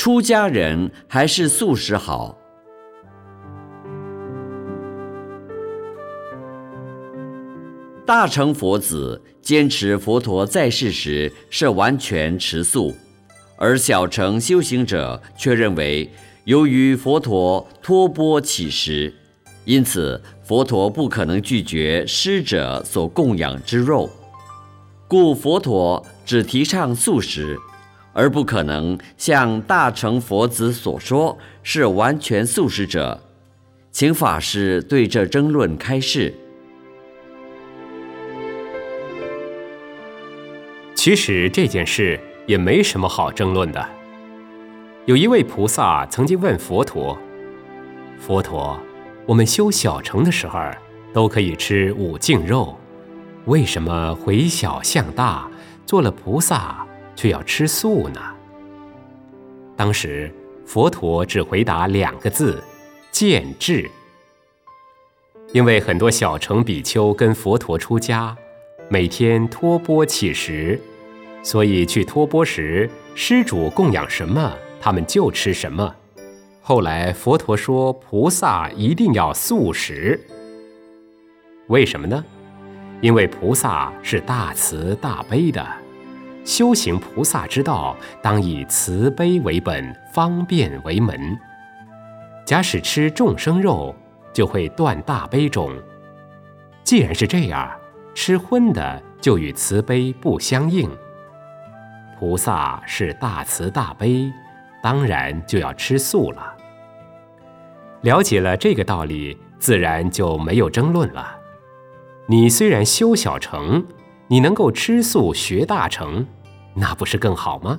出家人还是素食好？大乘佛子坚持佛陀在世时是完全持素，而小乘修行者却认为，由于佛陀托钵乞食，因此佛陀不可能拒绝施者所供养之肉，故佛陀只提倡素食，而不可能像大乘佛子所说是完全素食者。请法师对这争论开示。其实这件事也没什么好争论的。有一位菩萨曾经问佛陀：“佛陀，我们修小乘的时候都可以吃五净肉，为什么回小向大，做了菩萨却要吃素呢？”当时佛陀只回答两个字：“见智。”因为很多小乘比丘跟佛陀出家，每天托钵乞食。所以去托钵时，施主供养什么，他们就吃什么。后来佛陀说，菩萨一定要素食。为什么呢？因为菩萨是大慈大悲的，修行菩萨之道，当以慈悲为本，方便为门。假使吃众生肉，就会断大悲种。既然是这样，吃荤的就与慈悲不相应。菩萨是大慈大悲，当然就要吃素了。了解了这个道理，自然就没有争论了。你虽然修小乘，你能够吃素学大乘，那不是更好吗？